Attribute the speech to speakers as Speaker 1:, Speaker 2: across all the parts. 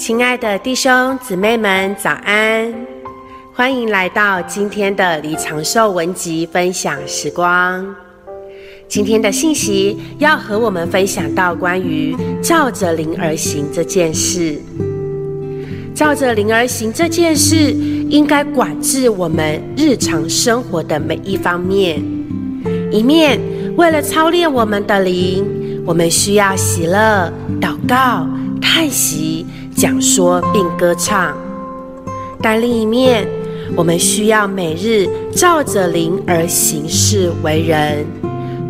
Speaker 1: 亲爱的弟兄姊妹们，早安！欢迎来到今天的李长寿文集分享时光。今天的信息要和我们分享到关于照着灵而行这件事。照着灵而行这件事，应该管制我们日常生活的每一方面。一面为了操练我们的灵，我们需要喜乐、祷告、叹息。讲说并歌唱，但另一面，我们需要每日照着灵而行事为人，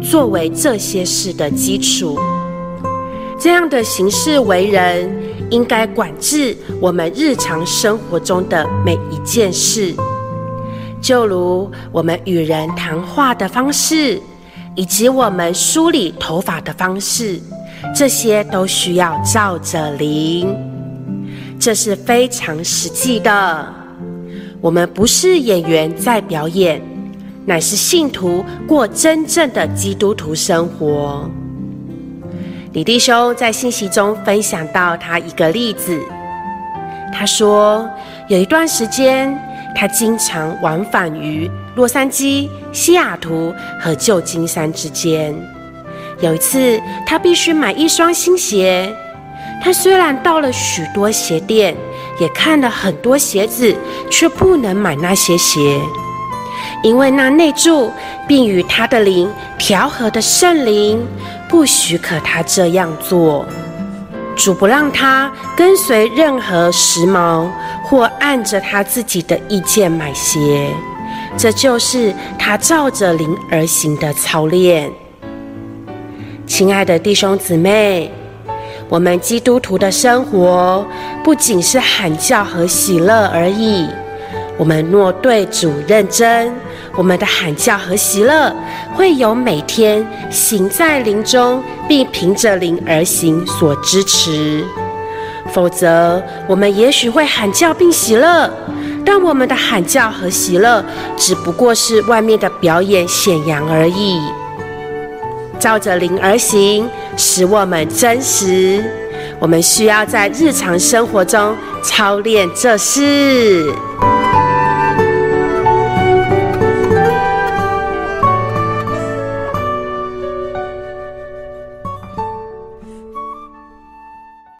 Speaker 1: 作为这些事的基础。这样的行事为人，应该管制我们日常生活中的每一件事，就如我们与人谈话的方式，以及我们梳理头发的方式，这些都需要照着灵。这是非常实际的。我们不是演员在表演，乃是信徒过真正的基督徒生活。李弟兄在信息中分享到他一个例子，他说有一段时间，他经常往返于洛杉矶、西雅图和旧金山之间。有一次，他必须买一双新鞋。他虽然到了许多鞋店，也看了很多鞋子，却不能买那些鞋，因为那内住并与他的灵调和的圣灵不许可他这样做。主不让他跟随任何时髦或按着他自己的意见买鞋，这就是他照着灵而行的操练。亲爱的弟兄姊妹。我们基督徒的生活不仅是喊叫和喜乐而已。我们若对主认真，我们的喊叫和喜乐会有每天行在灵中，并凭着灵而行所支持。否则，我们也许会喊叫并喜乐，但我们的喊叫和喜乐只不过是外面的表演显扬而已。照着灵而行，使我们真实。我们需要在日常生活中操练这事。